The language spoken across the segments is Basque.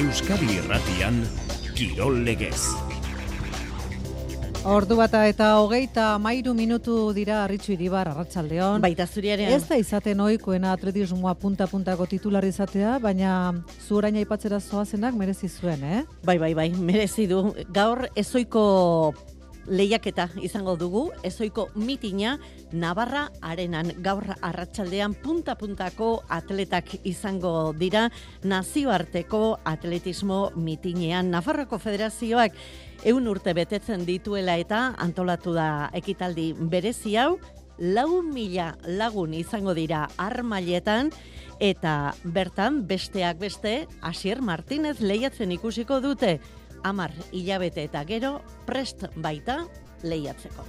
Euskadi Irratian Kirol Legez. Ordu bata eta hogeita mairu minutu dira arritxu iribar arratsaldeon. Baita zuriaren. Ez da izaten oikoena atletismoa punta-puntako titular izatea, baina zu orain aipatzera zoazenak merezi zuen, eh? Bai, bai, bai, merezi du. Gaur ezoiko lehiaketa izango dugu, ezoiko mitina Navarra arenan. Gaur arratsaldean punta-puntako atletak izango dira. Nazioarteko atletismo mitinean. Nafarroko federazioak eun urte betetzen dituela eta antolatu da ekitaldi berezi hau, lau mila lagun izango dira armailetan, eta bertan besteak beste, Asier Martinez lehiatzen ikusiko dute, amar hilabete eta gero prest baita lehiatzeko.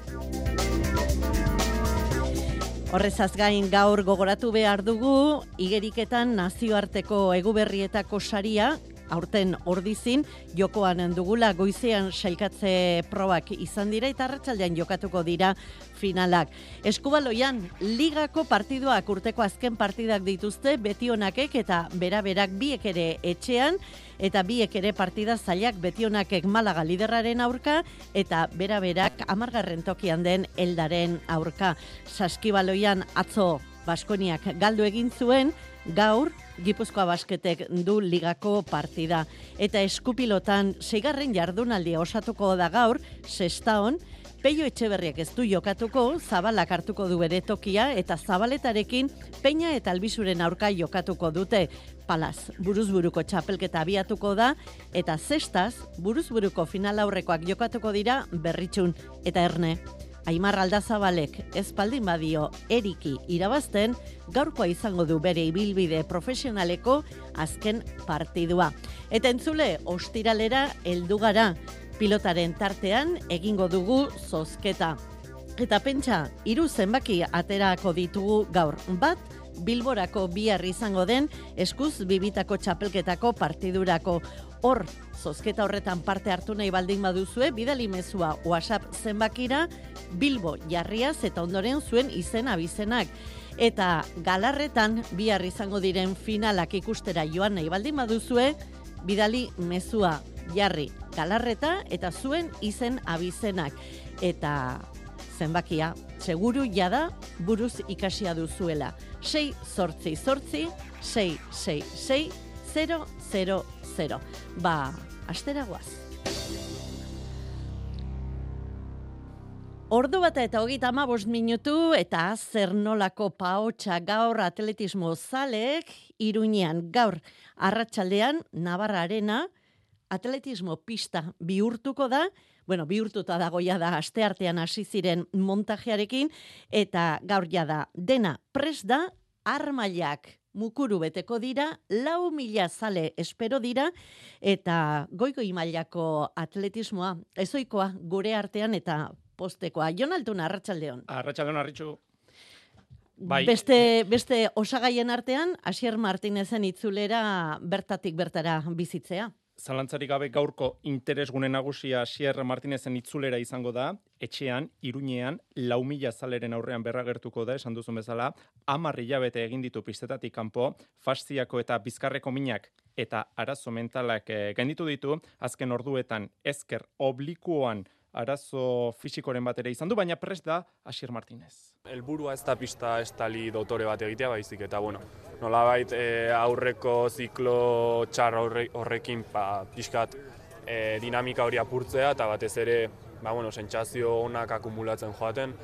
Horrezaz gain gaur gogoratu behar dugu, igeriketan nazioarteko eguberrietako saria, aurten ordizin, jokoan dugula goizean sailkatze probak izan dira eta arratsaldean jokatuko dira finalak. Eskubaloian, ligako partiduak urteko azken partidak dituzte, betionakek eta beraberak biek ere etxean, eta biek ere partida zailak betionakek malaga liderraren aurka, eta beraberak amargarren tokian den eldaren aurka. Saskibaloian atzo Baskoniak galdu egin zuen, gaur Gipuzkoa basketek du ligako partida. Eta eskupilotan seigarren jardunaldia osatuko da gaur, sestaon, Peio Etxeberriak ez du jokatuko, zabalak hartuko du bere tokia eta zabaletarekin peina eta albizuren aurka jokatuko dute. Palaz, buruzburuko txapelketa abiatuko da eta zestaz, buruzburuko final aurrekoak jokatuko dira berritxun eta erne. Aimar Aldazabalek ezpaldin badio eriki irabazten, gaurkoa izango du bere ibilbide profesionaleko azken partidua. Eta entzule, ostiralera heldu gara pilotaren tartean egingo dugu zozketa. Eta pentsa, hiru zenbaki aterako ditugu gaur. Bat, Bilborako bihar izango den eskuz bibitako txapelketako partidurako. Hor, zozketa horretan parte hartu nahi baldin baduzue, bidali mezua WhatsApp zenbakira, Bilbo jarriaz eta ondoren zuen izen abizenak. Eta galarretan bihar izango diren finalak ikustera joan nahi baldin baduzue, bidali mezua jarri galarreta eta zuen izen abizenak. Eta zenbakia, seguru jada buruz ikasia duzuela. 6 sortzi sortzi, 6 6 6 0 0 0. Ba, astera guaz. Ordu bata eta hogeita ama minutu eta zer nolako paotxa gaur atletismo zalek iruñean gaur arratsaldean Navarra Arena atletismo pista bihurtuko da, bueno, bihurtuta dagoia da asteartean hasi ziren montajearekin eta gaur ja da dena pres da armailak mukuru beteko dira, lau mila zale espero dira, eta goiko mailako atletismoa, ezoikoa gure artean eta postekoa. Jon Altuna, Arratxaldeon. Arratxaldeon, Arritxu. Bai. Beste, beste osagaien artean, Asier Martinezen itzulera bertatik bertara bizitzea. Zalantzarik gabe gaurko interesgune nagusia Sierra Martinezen itzulera izango da, etxean, iruñean, lau mila zaleren aurrean berragertuko da, esan duzun bezala, amarri jabete egin ditu pistetatik kanpo, fasziako eta bizkarreko minak eta arazo mentalak eh, gainditu ditu, azken orduetan ezker oblikuan arazo fisikoren bat ere izan du, baina prest da Asier Martinez. Elburua ez da pista estali dotore bat egitea baizik, eta bueno, nolabait e, aurreko ziklo txar horrekin pa, ba, pixkat e, dinamika hori apurtzea, eta batez ere, ba, bueno, sentsazio onak akumulatzen joaten,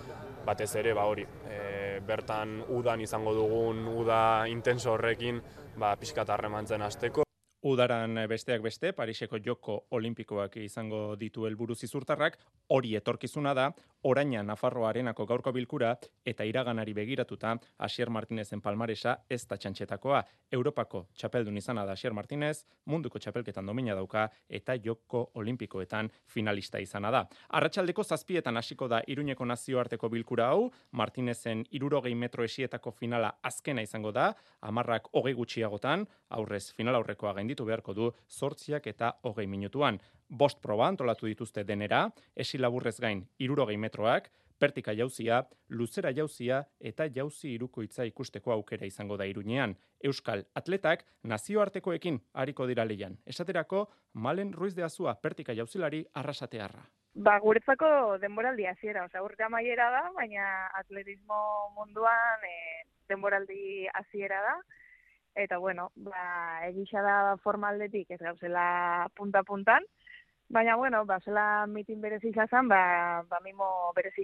batez ere, ba, hori, e, bertan udan izango dugun, uda intenso horrekin, ba, pixkat harremantzen azteko. Udaran besteak beste, Pariseko joko olimpikoak izango ditu helburu zizurtarrak, hori etorkizuna da, oraina Nafarro Arenako gaurko bilkura eta iraganari begiratuta Asier Martinezen palmaresa ez da txantxetakoa. Europako txapeldun izana da Asier Martinez, munduko txapelketan domina dauka eta joko olimpikoetan finalista izana da. Arratxaldeko zazpietan hasiko da Iruñeko nazioarteko bilkura hau, Martinezen irurogei metro esietako finala azkena izango da, amarrak hogei gutxiagotan, aurrez final aurrekoa gainditu beharko du sortziak eta hogei minutuan bost proba antolatu dituzte denera, esi laburrez gain irurogei metroak, pertika jauzia, luzera jauzia eta jauzi irukoitza ikusteko aukera izango da iruñean. Euskal atletak nazioartekoekin hariko dira leian. Esaterako, Malen Ruiz de Azua pertika jauzilari arrasatearra. Ba, guretzako denboraldi hasiera, osea, urte amaiera da, baina atletismo munduan e, denboraldi hasiera da. Eta bueno, ba, egisa da formaldetik ez gauzela punta-puntan, baina bueno, ba, zela mitin berezi izazan, ba, ba mimo berezi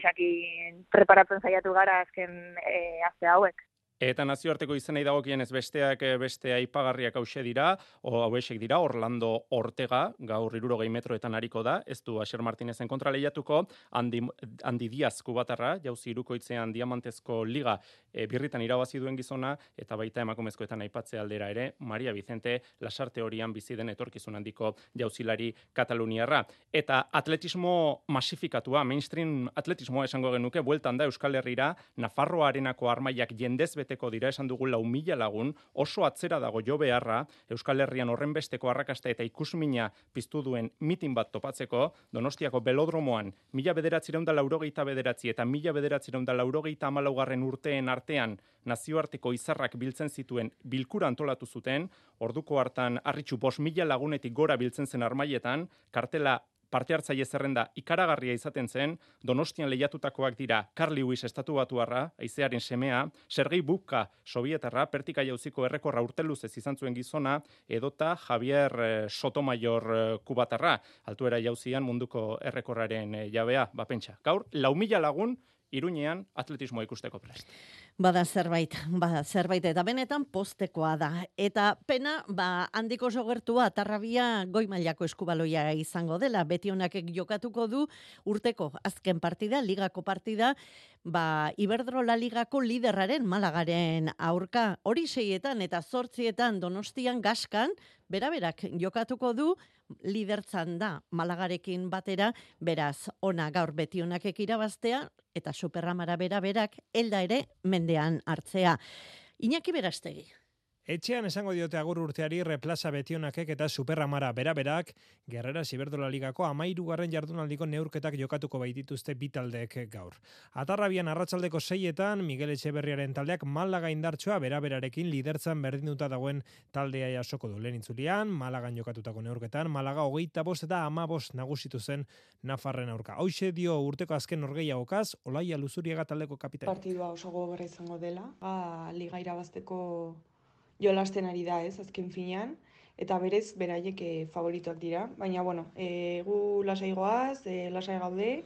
preparatzen zaiatu gara azken e, azte hauek. Eta nazioarteko izenei dagokienez besteak eh, beste aipagarriak hause dira, o hauesek dira, Orlando Ortega, gaur irurogei metroetan hariko da, ez du Asher Martinezen kontra lehiatuko, Andi, Andi Diaz kubatarra, jauzi irukoitzean diamantezko liga e, birritan irabazi duen gizona, eta baita emakumezkoetan aipatze aldera ere, Maria Vicente, lasarte horian bizi den etorkizun handiko jauzilari Kataluniarra. Eta atletismo masifikatua, mainstream atletismoa esango genuke, bueltan da Euskal Herrira, Nafarroa arenako armaiak jendez bete beteko dira esan dugu lau mila lagun, oso atzera dago jo beharra, Euskal Herrian horren besteko arrakasta eta ikusmina piztu duen mitin bat topatzeko, Donostiako belodromoan, mila bederatzireun da laurogeita bederatzi eta mila bederatzireun da laurogeita amalaugarren urteen artean nazioarteko izarrak biltzen zituen bilkura antolatu zuten, orduko hartan arritxu bos mila lagunetik gora biltzen zen armaietan, kartela parte hartzaile zerrenda ikaragarria izaten zen, Donostian lehiatutakoak dira Carl Lewis estatu batuarra, aizearen semea, Sergei Bubka sovietarra, pertika jauziko errekorra urteluz ez izan zuen gizona, edota Javier eh, Sotomayor eh, kubatarra, altuera jauzian munduko errekorraren eh, jabea, bapentsa. Gaur, lau mila lagun, Iruñean atletismo ikusteko prest. Bada zerbait, bada zerbait eta benetan postekoa da. Eta pena, ba, handiko sogertua tarrabia goi mailako eskubaloia izango dela. Beti honak jokatuko du urteko azken partida, ligako partida, ba, Iberdrola ligako liderraren malagaren aurka. Hori seietan eta zortzietan donostian gaskan, beraberak jokatuko du, lidertzan da malagarekin batera, beraz, ona gaur beti honak ekirabaztea, eta superramara bera berak, elda ere mendean hartzea. Iñaki berastegi. Etxean esango diote agur urteari replaza betionakek eta superramara beraberak, Gerrera Siberdola Ligako amairu garren jardunaldiko neurketak jokatuko baitituzte bitaldeek gaur. Atarrabian arratsaldeko seietan, Miguel Etxeberriaren taldeak Malaga indartsoa beraberarekin lidertzan berdinduta dagoen taldea jasoko du. Lehen intzulian, Malagan jokatutako neurketan, Malaga hogeita bost eta ama bost nagusitu zen Nafarren aurka. Hoxe dio urteko azken orgeia okaz, Olaia Luzuriaga taldeko kapitain. Partidua oso gogorra izango dela, ba, liga irabazteko jolasten ari da, ez, azken finean, eta berez, beraiek e, favorituak dira. Baina, bueno, e, gu lasaigoaz, e, lasai gaude,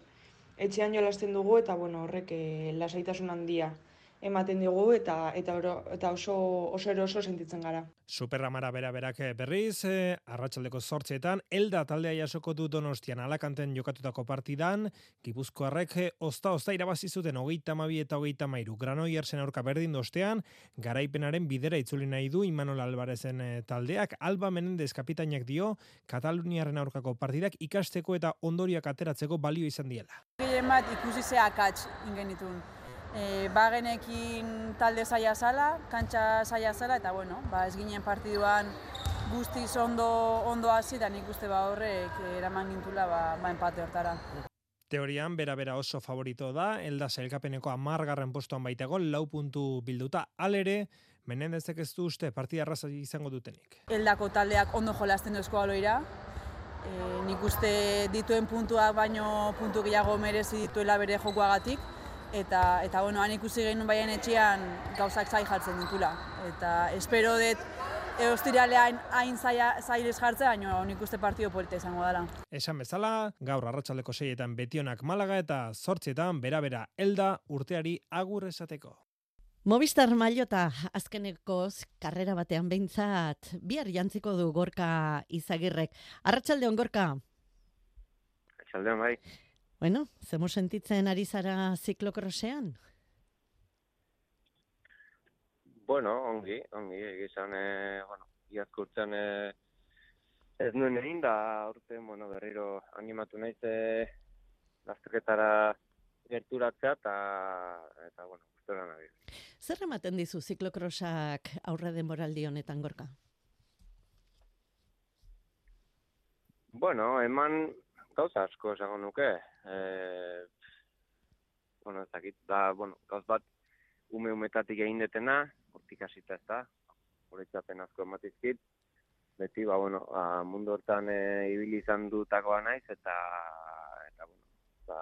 etxean jolasten dugu, eta, bueno, horrek e, lasaitasun handia ematen digu eta eta, oro, eta oso oso eroso sentitzen gara. Superramara bera berak eh, berriz, eh, arratsaldeko zortzeetan, elda taldea jasoko du donostian alakanten jokatutako partidan, gipuzkoarrek eh, ozta ozta irabazi zuten hogeita mabi eta hogeita mairu. Granoi aurka berdin dostean, garaipenaren bidera itzuli nahi du Imanol Albarezen eh, taldeak, Alba Menendez kapitainak dio, Kataluniaren aurkako partidak ikasteko eta ondoriak ateratzeko balio izan diela. Gehien bat ikusi zeakatz ingenitun e, bagenekin talde zaila zala, kantxa zaila zala, eta bueno, ba, ez ginen partiduan guztiz ondo, ondo hasi, da nik uste ba horrek eraman gintula ba, ba empate hortara. Teorian, bera-bera oso favorito da, elda zailkapeneko amargarren postuan baitago, lau puntu bilduta, alere, Menendezek ez du uste partida arraza izango dutenik. Eldako taldeak ondo jolazten duzko aloira, e, nik uste dituen puntuak baino puntu gehiago merezi dituela bere jokoagatik, eta eta bueno, han ikusi genuen baien etxean gauzak zai jartzen ditula eta espero dut Eostiralean hain zailez jartzea, baina nik uste partio polita izango dela. Esan bezala, gaur arratsaldeko seietan betionak malaga eta zortzietan bera-bera elda urteari agur esateko. Movistar Mailota azkenekoz karrera batean behintzat bihar jantziko du gorka izagirrek. Arratsalde on gorka? Arratsalde bai. Bueno, zemo sentitzen ari zara ziklokrosean? Bueno, ongi, ongi, egizan, e, bueno, iazkurtzen e, ez nuen egin da, urte, bueno, berriro animatu nahiz e, lasterketara gerturatzea, eta, eta bueno, gustora nahi. Zer ematen dizu ziklokrosak aurre denboraldi honetan gorka? Bueno, eman gauza asko esango nuke. E, bueno, ez dakit, da, bueno, gauz bat, ume umetatik egin detena, hortik hasita ez da, horretzapen asko ematizkit, beti, ba, bueno, ba, mundu hortan e, ibili izan dutakoa naiz, eta, eta, bueno, ba,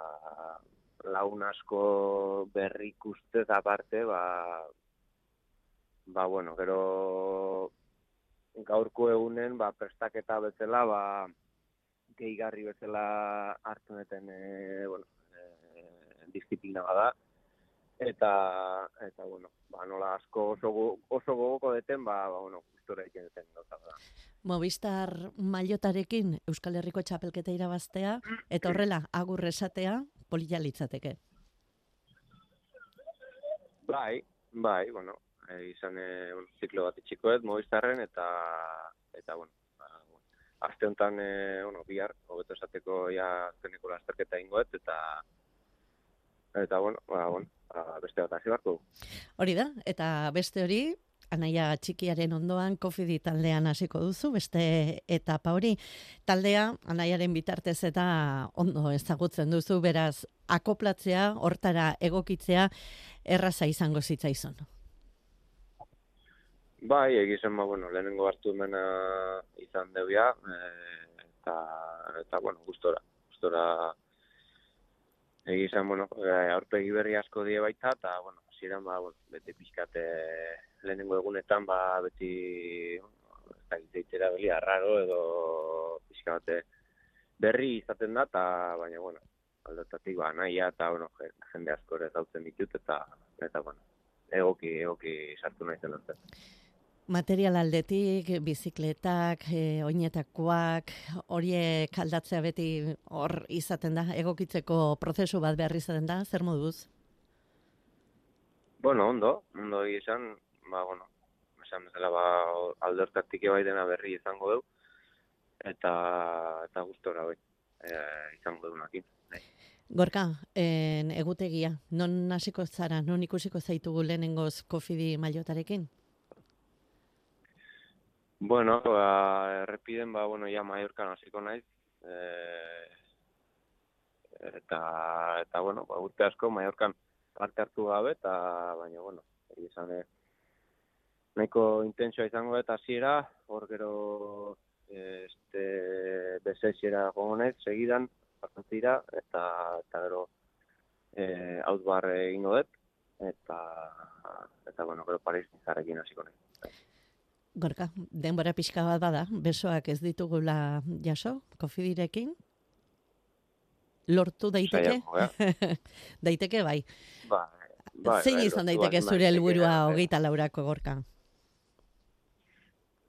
laun asko berrik ustez aparte, ba, ba, bueno, gero gaurko egunen, ba, prestaketa bezala, ba, gehigarri bezala hartu neten, e, bueno, e, disiplina bada, eta, eta, bueno, ba, nola asko oso, go- oso gogoko deten, ba, ba bueno, gustora egiten deten gauza da. Movistar mailotarekin Euskal Herriko txapelketa irabaztea, eta horrela, agur esatea, polila litzateke. Bai, bai, bueno, e, izan e, ziklo bat itxikoet, Movistarren, eta, eta, bueno, aste honetan, e, bueno, bihar, hobeto esateko ja azkeneko lasterketa ingoet, eta, eta, bueno, ba, bueno, ba, beste bat hasi dugu. Hori da, eta beste hori, anaia txikiaren ondoan kofidi taldean hasiko duzu, beste etapa hori. Taldea, anaiaren bitartez eta ondo ezagutzen duzu, beraz, akoplatzea, hortara egokitzea, erraza izango zitzaizun. Bai, egizan, ba, bueno, lehenengo hartu emena izan deubia, e, eta, eta, bueno, gustora, gustora egizan, bueno, e, aurpegi berri asko die baita, eta, bueno, ziren, ba, bueno, beti pixkate lehenengo egunetan, ba, beti, ez da gitzeitera beli, arraro, edo pixka berri izaten da, eta, baina, bueno, aldetatik, ba, nahia, eta, bueno, je- jende asko ere zautzen ditut, eta, eta, bueno, egoki, egoki sartu nahi zen. Material aldetik, bizikletak, e, oinetakoak, horiek aldatzea beti hor izaten da, egokitzeko prozesu bat behar izaten da, zer moduz? Bueno, ondo, ondo esan, ba, bueno, esan bezala, ba, alde hortatik bai dena berri izango du, eta, eta gustora bai, e, izango dunakin. Gorka, en, egutegia, non hasiko zara, non ikusiko zaitugu lehenengoz kofidi mailotarekin? Bueno, ba, errepiden, ba, bueno, ja Mallorcan hasiko naiz, e, eta, eta, bueno, ba, urte asko Mallorcan parte hartu gabe, eta, baina, bueno, egia esan, eh, nahiko intensioa izango eta hasiera, hor gero, este, bezesiera gogonez, segidan, pasantzira, eta, eta gero, eh, outbar egingo dut, eta, eta, bueno, gero Paris nizarrekin hasiko naiz. Gorka, denbora pixka bat bada, besoak ez ditugula jaso, kofidirekin? Lortu daiteke? Eh? daiteke bai. Ba, bai, Zein izan daiteke zure helburua hogeita laurako gorka?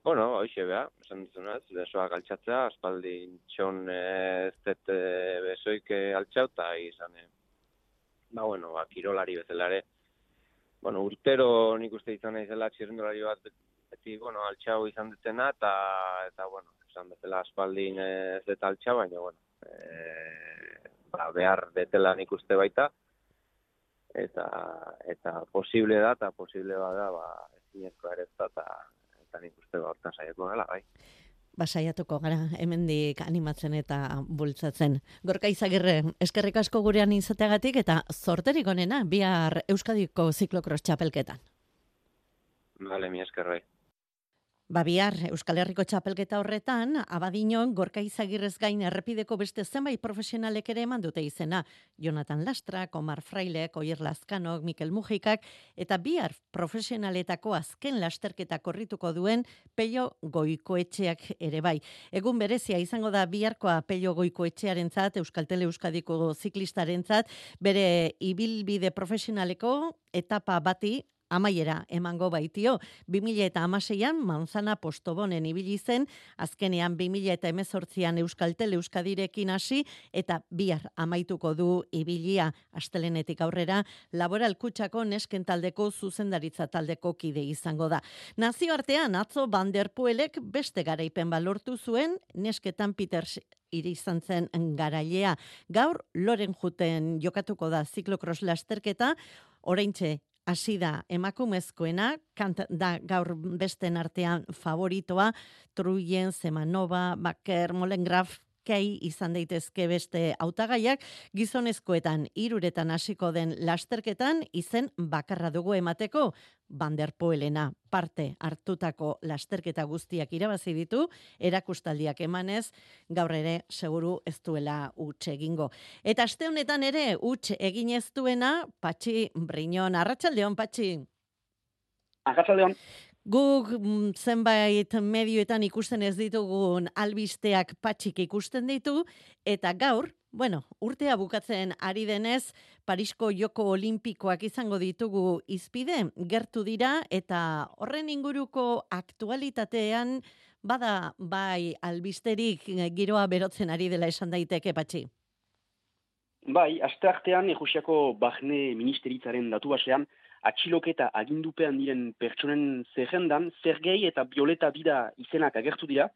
Bueno, hoxe beha, esan duzunaz, besoak altxatzea, aspaldi txon eh, ez dut eh, besoik eh, altxau, eta izan, eh, ba, bueno, ba, kirolari bezala ere, bueno, urtero nik uste izan naizela txirrendulari bat beti, bueno, altxau izan dutena, eta, eta bueno, esan bezala aspaldin ez dut altxau, baina, bueno, eh, ba, behar betela nik uste baita, eta, eta posible da, eta posible bada, ba, ezinezkoa ere eta, eta nik uste ba, hortan saiatu gala, bai. Basaiatuko gara, hemendik animatzen eta bultzatzen. Gorka izagirre, eskerrik asko gurean izateagatik eta zorterik onena bihar Euskadiko ziklokros txapelketan. Bale, mi esker bai. Ba bihar Euskal Herriko txapelketa horretan, abadinon gorka izagirrez gain errepideko beste zenbait profesionalek ere eman dute izena. Jonathan Lastrak, Omar Frailek, Oier Lazkanok, Mikel Mujikak, eta bihar profesionaletako azken lasterketa korrituko duen Peio Goikoetxeak ere bai. Egun berezia izango da biharkoa Peio Goikoetxearentzat, Euskaltele Euskadiko ziklistarentzat, bere ibilbide profesionaleko etapa bati amaiera emango baitio. 2000 eta amaseian Manzana Postobonen ibili zen, azkenean 2000 eta emezortzian Euskaltel Euskadirekin hasi, eta bihar amaituko du ibilia astelenetik aurrera, laboral kutsako nesken taldeko zuzendaritza taldeko kide izango da. Nazioartean atzo Van der Puelek beste garaipen balortu zuen, nesketan Peters iri izan zen garailea. Gaur, loren juten jokatuko da ziklokros lasterketa, oraintxe hasi da emakumezkoena, kant da gaur besten artean favoritoa, Truyen, Zemanova, Baker, Molengraf, kei izan daitezke beste hautagaiak, gizonezkoetan iruretan hasiko den lasterketan izen bakarra dugu emateko, Banderpoelena parte hartutako lasterketa guztiak irabazi ditu, erakustaldiak emanez, gaur ere seguru ez duela utxe egingo. Eta aste honetan ere utxe egin ez duena, Patxi Briñon, arratsaldeon Patxi. Arratsaldeon. Guk mm, zenbait medioetan ikusten ez ditugun albisteak patxik ikusten ditu, eta gaur, bueno, urtea bukatzen ari denez, Parisko Joko Olimpikoak izango ditugu izpide, gertu dira, eta horren inguruko aktualitatean, bada bai albisterik giroa berotzen ari dela esan daiteke, patxi. Bai, aste artean, Ejusiako Bahne Ministeritzaren datu basean, atxiloketa agindupean diren pertsonen zerrendan, Zergei eta Bioleta Bida izenak agertu dira,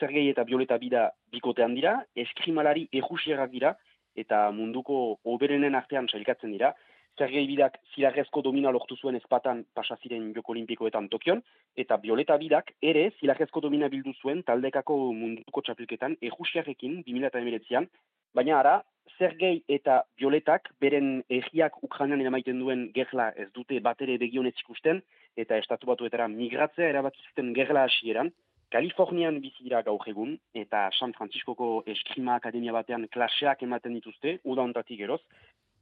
Zergei eta Bioleta Bida bikotean dira, eskrimalari ejusiagak dira, eta munduko oberenen artean sailkatzen dira. Zergei Bidak zilarrezko domina lortu zuen ezpatan pasaziren Joko Olimpikoetan Tokion, eta Bioleta Bidak ere zilarrezko domina bildu zuen taldekako munduko txapilketan ejusiarekin 2008an, baina ara, Zergei eta Violetak beren egiak Ukrainan eramaiten duen gerla ez dute batere begionez ikusten eta estatu batuetara migratzea erabatu zuten gerla hasieran. Kalifornian bizi dira gaur egun eta San Franciscoko Eskrima Akademia batean klaseak ematen dituzte, uda ontatik geroz.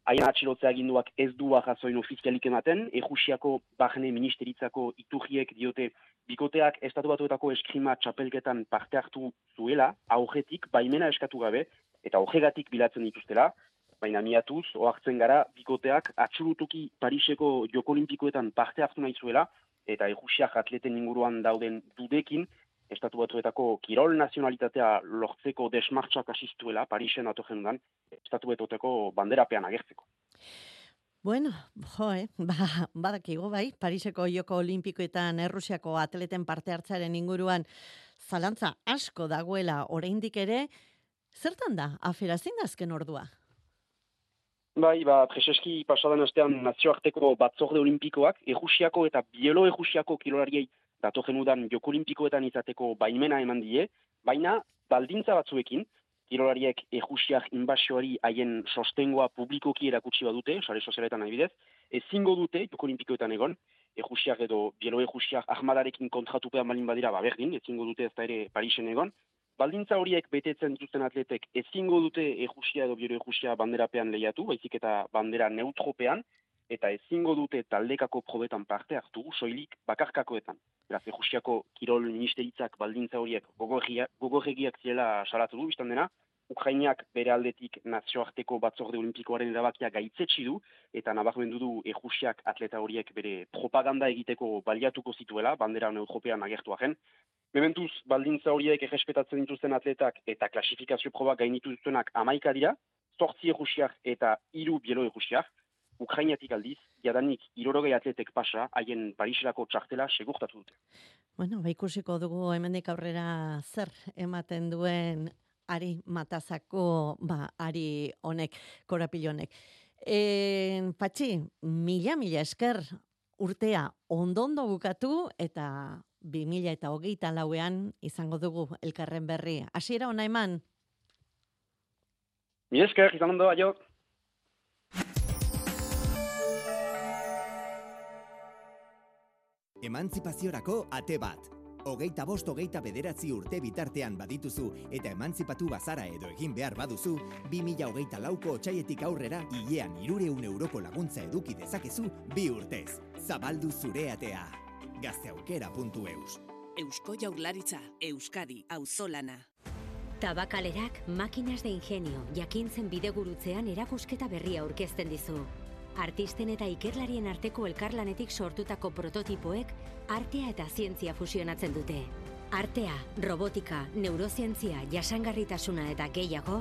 Haien atxilotzea aginduak ez du ahazoin ofizialik ematen, ejusiako bahne ministeritzako iturriek diote bikoteak estatu batuetako eskrima txapelketan parte hartu zuela, aurretik baimena eskatu gabe, eta horregatik bilatzen dituztela, baina miatuz, oartzen gara, bikoteak atxurutuki Pariseko Joko Olimpikoetan parte hartu nahi zuela, eta egusiak atleten inguruan dauden dudekin, estatu batuetako kirol nazionalitatea lortzeko desmartxak asistuela, Parisen atogen dan, estatu batuetako banderapean agertzeko. Bueno, jo, eh? ba, badakigu bai, Pariseko Joko Olimpikoetan Errusiako atleten parte hartzaren inguruan zalantza asko dagoela oraindik ere, Zertan da, afera zein azken ordua? Bai, ba, preseski pasadan astean nazioarteko batzorde olimpikoak, ejusiako eta bielo ejusiako kilolariei dato genudan joko olimpikoetan izateko baimena eman die, baina baldintza batzuekin, kilolariek ejusiak inbasioari haien sostengoa publikoki erakutsi badute, sare sozialetan nahi bidez, ezingo dute joko olimpikoetan egon, ejusiak edo bielo ejusiak ahmadarekin kontratupean balin badira, ba berdin, ezingo dute ez da ere Parisen egon, baldintza horiek betetzen dituzten atletek ezingo dute ejusia edo biro ejusia banderapean lehiatu, baizik eta bandera neutropean, eta ezingo dute taldekako probetan parte hartu, soilik bakarkakoetan. Beraz, ejusiako kirol ministeritzak baldintza horiek gogorregiak ziela salatu du, biztan dena, Ukrainiak bere aldetik nazioarteko batzorde olimpikoaren erabakia gaitzetsi du, eta nabarmendu du ejusiak atleta horiek bere propaganda egiteko baliatuko zituela, bandera neutropean agertu agen, Mementuz, baldintza horiek errespetatzen dituzten atletak eta klasifikazio proba gainitu dutenak amaika dira, sortzi egusiak eta hiru bielo egusiak, Ukrainiatik aldiz, jadanik irorogei atletek pasa, haien Pariserako txartela segurtatu dute. Bueno, ba ikusiko dugu hemendik aurrera zer ematen duen ari matazako, ba, ari honek, korapilonek. E, patxi, mila, mila esker urtea ondondo bukatu eta 2000 eta hogeita lauean izango dugu elkarren berri. Hasiera ona eman? Mi esker, izan ondo, aio. Emantzipaziorako ate bat. Hogeita bost hogeita bederatzi urte bitartean badituzu eta emantzipatu bazara edo egin behar baduzu, 2000 hogeita lauko otxaietik aurrera hilean irureun euroko laguntza eduki dezakezu bi urtez. Zabaldu zure atea gazteaukera.eus. Eusko Jaurlaritza, Euskadi, Auzolana. Tabakalerak makinas de ingenio jakintzen bidegurutzean erakusketa berria aurkezten dizu. Artisten eta ikerlarien arteko elkarlanetik sortutako prototipoek artea eta zientzia fusionatzen dute. Artea, robotika, neurozientzia, jasangarritasuna eta gehiago,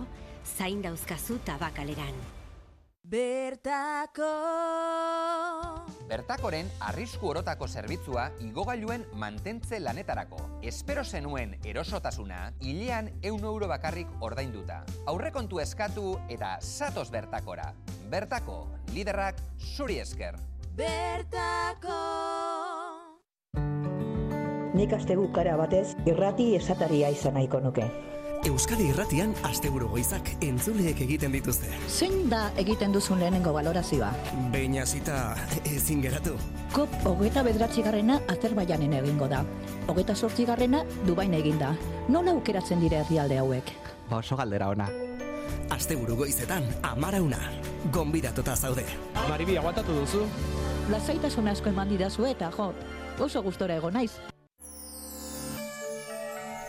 zain dauzkazu tabakaleran. Bertako Bertakoren arrisku orotako zerbitzua igogailuen mantentze lanetarako. Espero zenuen erosotasuna, hilean eun euro bakarrik ordainduta. Aurrekontu eskatu eta satos bertakora. Bertako, liderrak zuri esker. Bertako Nik aste bukara batez irrati esataria izan nahiko nuke. Euskadi Irratian asteburu goizak entzuleek egiten dituzte. Zein da egiten duzun lehenengo valorazioa? Behin hasita ezin geratu. COP hogeita bedratzi garrena Azerbaijanen egingo da. Hogeita sortzi garrena Dubain eginda. Nola aukeratzen dire herrialde hauek? Oso galdera ona. Asteburu goizetan amarauna. Gonbidatuta zaude. Maribi, aguantatu duzu? Lasaitasun asko eman didazu eta jo, oso gustora ego naiz.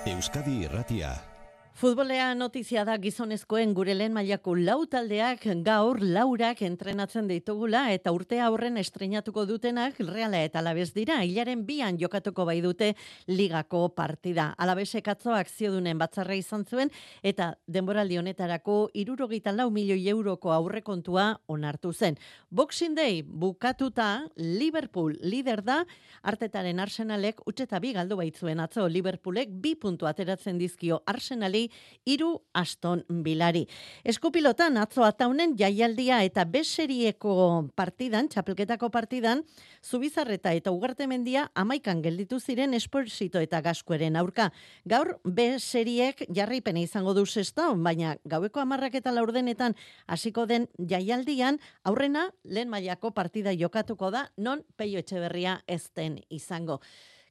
Euskadi Irratia. Futbolea notizia da gizonezkoen gure lehen mailako lau taldeak gaur laurak entrenatzen ditugula eta urte aurren estrenatuko dutenak Reala eta Alabez dira. Hilaren bian jokatuko bai dute ligako partida. Alabezek atzo akziodunen batzarra izan zuen eta denboraldi honetarako irurogeita lau milioi euroko aurrekontua onartu zen. Boxing Day bukatuta Liverpool lider da artetaren Arsenalek utxeta bi galdu baitzuen atzo Liverpoolek bi puntu ateratzen dizkio Arsenali hiru Aston Bilari. Eskupilotan atzo ataunen jaialdia eta beserieko partidan, txapelketako partidan, Zubizarreta eta Ugarte Mendia amaikan gelditu ziren Esporsito eta Gaskueren aurka. Gaur B seriek jarraipena izango du sexta, baina gaueko amarrak eta laurdenetan hasiko den jaialdian aurrena lehen mailako partida jokatuko da non Peio Etxeberria ez den izango.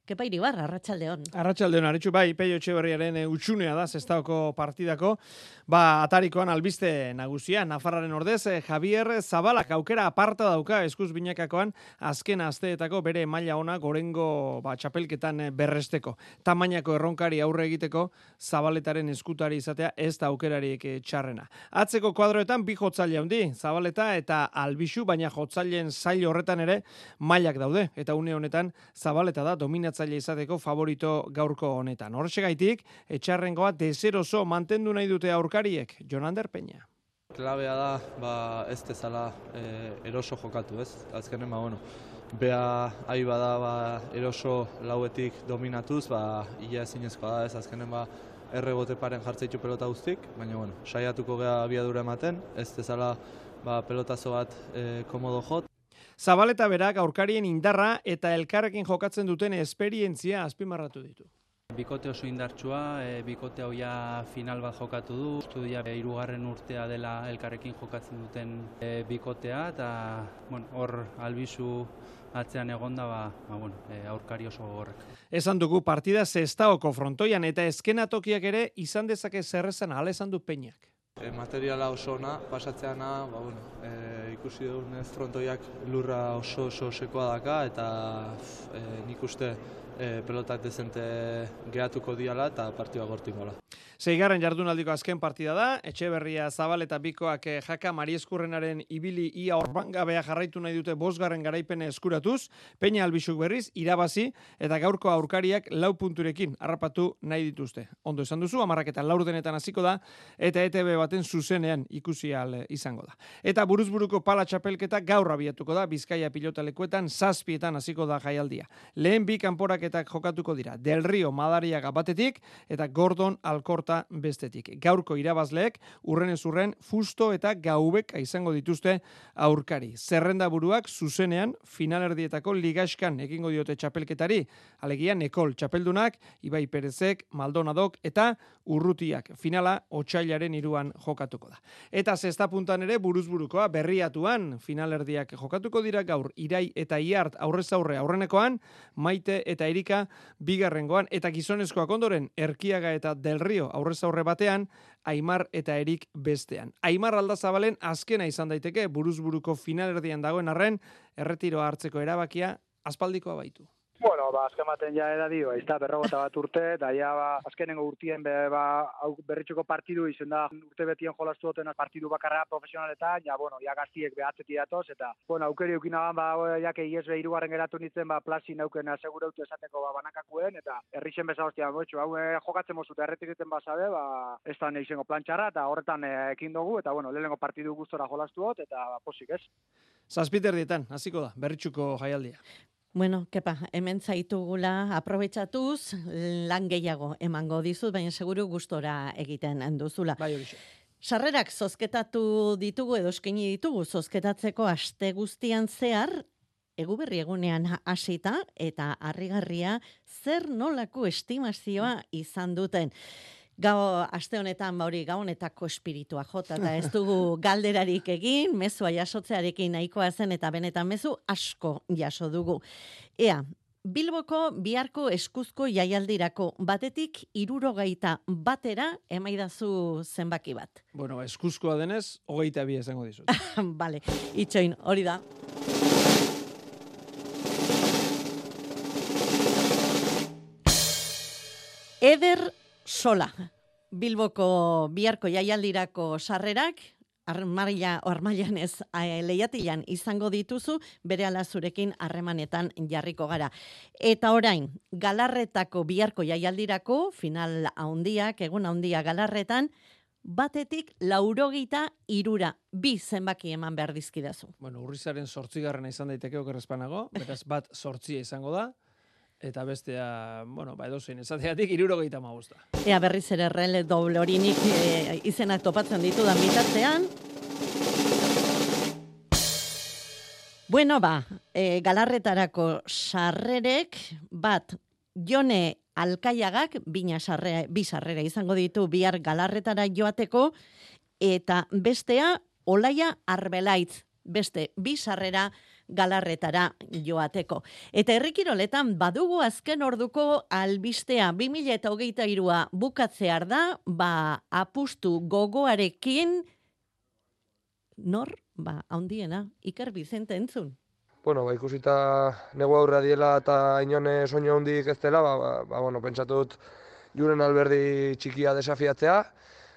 Kepa Iribar, Arratsaldeon. Arratsaldeon aritxu bai, Peio Etxeberriaren eh, utxunea da zestaoko partidako. Ba, atarikoan albiste nagusia, Nafarraren ordez, eh, Javier Zabalak aukera aparta dauka eskuz binakakoan azken asteetako bere maila ona gorengo ba, txapelketan eh, berresteko. Tamainako erronkari aurre egiteko Zabaletaren eskutari izatea ez da aukerariek txarrena. Atzeko kuadroetan bi jotzaile handi, Zabaleta eta Albixu, baina jotzaileen zail horretan ere mailak daude. Eta une honetan Zabaleta da dominatzaile izateko favorito gaurko honetan. Horxegaitik, etxarrengoa dezeroso mantendu nahi dute aurkariek, Jonander Peña. Klabea da, ba, ez dezala e, eroso jokatu, ez? Azkenen, ba, bueno, bea ahi bada, ba, eroso lauetik dominatuz, ba, ia ezinezkoa da, ez? Azkenen, ba, errebote paren jartzeitu pelota guztik, baina, bueno, saiatuko gea abiadura ematen, ez dezala, ba, pelotazo bat e, komodo jot. Zabaleta berak aurkarien indarra eta elkarrekin jokatzen duten esperientzia azpimarratu ditu. Bikote oso indartsua, e, bikote hau ja final bat jokatu du. Ustu ja hirugarren urtea dela elkarrekin jokatzen duten e, bikotea eta bueno, hor albizu atzean egonda ba, ba bueno, e, aurkari oso gogorrak. Esan dugu partida zestaoko frontoian eta eskenatokiak ere izan dezake zerrezan ala esan du peñak. E, materiala oso ona, pasatzeana, ba, bueno, e, ikusi dugunez frontoiak lurra oso oso sekoa daka eta e, nik uste e, pelotak dezente gehatuko diala eta partidua gortingola. Seigarren jardunaldiko azken partida da, Etxeberria Zabal eta Bikoak eh, jaka Marieskurrenaren ibili ia orbangabea jarraitu nahi dute bosgarren garaipene eskuratuz, Peña Albisuk berriz, irabazi eta gaurko aurkariak lau punturekin harrapatu nahi dituzte. Ondo esan duzu, amarrak eta laurdenetan hasiko da, eta ETB baten zuzenean ikusi al eh, izango da. Eta buruzburuko pala txapelketa gaur abiatuko da, Bizkaia pilotalekuetan zazpietan hasiko da jaialdia. Lehen bi kanporaketak jokatuko dira, Del Rio Madariaga batetik, eta Gordon Alkorta bestetik. Gaurko irabazleek, urren ez urren, fusto eta gaubek izango dituzte aurkari. Zerrenda buruak zuzenean finalerdietako ligaskan egingo diote txapelketari, alegia Nekol txapeldunak, Ibai Perezek, Maldonadok eta Urrutiak. Finala, otxailaren iruan jokatuko da. Eta zesta puntan ere buruzburukoa berriatuan finalerdiak jokatuko dira gaur irai eta iart aurrez aurre aurrenekoan, maite eta erika bigarrengoan, eta gizonezkoak ondoren erkiaga eta del rio aurrez aurre batean, Aimar eta Erik bestean. Aimar aldazabalen azkena izan daiteke buruzburuko finalerdian dagoen arren, erretiroa hartzeko erabakia aspaldikoa baitu. Bueno, ba, azken baten ja edadio, ez da, berrogota bat urte, eta ja, ba, azkenengo urtien, be, ba, berritxoko partidu izen da, urte betien jolastu duten partidu bakarra profesionaletan, ja, bueno, ja gaztiek behatzeti datoz, eta, bueno, aukeri eukina ba, ja, que IES behirugarren geratu nintzen, ba, plasi nauken asegurautu esateko, ba, banakakuen, eta herrixen beza hostia, botxu, hau, eh, jokatzen mozu, erretik egiten basabe, ba, ez da izango plantxarra, eta horretan eh, ekin dugu, eta, bueno, lehenengo partidu gustora jolastu dut, eta, ba, posik, ez? Zazpiter dietan, hasiko da, berritxuko jaialdia. Bueno, kepa, hemen zaitugula aprobetsatuz lan gehiago emango dizut, baina seguru gustora egiten duzula. Bai, horixe. Sarrerak zozketatu ditugu edo eskaini ditugu zozketatzeko aste guztian zehar eguberri egunean hasita eta harrigarria zer nolako estimazioa izan duten. Gau, aste honetan, bauri, gau honetako espiritua jota, eta ez dugu galderarik egin, mezua jasotzearekin nahikoa zen, eta benetan mezu asko jaso dugu. Ea, Bilboko biharko eskuzko jaialdirako batetik irurogeita batera emaidazu zenbaki bat. Bueno, eskuzkoa denez, hogeita bi esango dizut. Bale, itxoin, hori da. Eder Sola. Bilboko biharko jaialdirako sarrerak, armaila, armailan ez izango dituzu, bere zurekin harremanetan jarriko gara. Eta orain, galarretako biharko jaialdirako, final haundiak, egun haundia galarretan, batetik laurogita irura, bi zenbaki eman behar dizkidazu. Bueno, urrizaren sortzigarrena izan daiteke okerrezpanago, beraz bat sortzia izango da, eta bestea, bueno, ba edo zein, esateatik irurogeita magusta. Ea berriz ere rele doble horinik e, izenak topatzen ditu da mitatzean. Bueno, ba, e, galarretarako sarrerek, bat, jone alkaiagak, bina sarre, bi sarrera izango ditu bihar galarretara joateko, eta bestea, olaia arbelaitz, beste, bi sarrera galarretara joateko. Eta herrikiroletan badugu azken orduko albistea 2008 irua bukatzear da, ba apustu gogoarekin nor, ba, haundiena, Iker Bizente entzun. Bueno, ba, ikusita nego aurra diela eta inone soño handik ez dela, ba, ba, ba bueno, pentsatut juren alberdi txikia desafiatzea,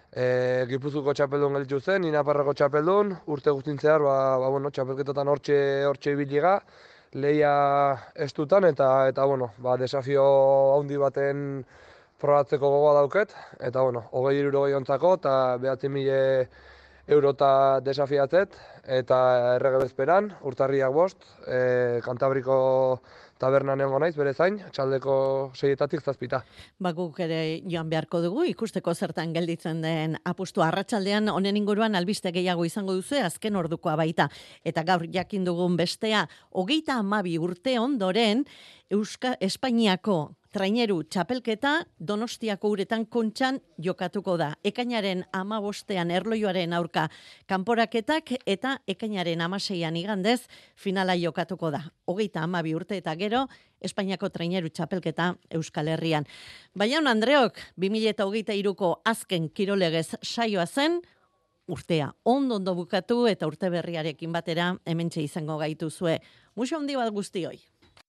E, Gipuzuko txapeldun gelditu zen, Inaparrako txapeldun, urte guztintzear, ba, ba, bueno, txapelketotan hortxe, hortxe ibiliga, leia estutan, eta, eta bueno, ba, desafio handi baten probatzeko gogoa dauket, eta, bueno, hogei iruro ontzako, eta behatzen mile eurota desafiatzet, eta errege bezperan, urtarriak bost, e, Kantabriko taberna nengo naiz, bere zain, txaldeko seietatik zazpita. Ba, guk ere joan beharko dugu, ikusteko zertan gelditzen den apustu arratsaldean honen inguruan albiste gehiago izango duzu, azken ordukoa baita. Eta gaur jakin dugun bestea, hogeita amabi urte ondoren, Euska Espainiako traineru txapelketa donostiako uretan kontxan jokatuko da. Ekainaren ama bostean erloioaren aurka kanporaketak eta ekainaren amaseian igandez finala jokatuko da. Hogeita ama bi urte eta gero Espainiako traineru txapelketa Euskal Herrian. Baina Andreok, 2008 iruko azken kirolegez saioa zen, urtea ondo ondo bukatu eta urte berriarekin batera hementxe izango gaitu zue. Muxo handi bat guztioi.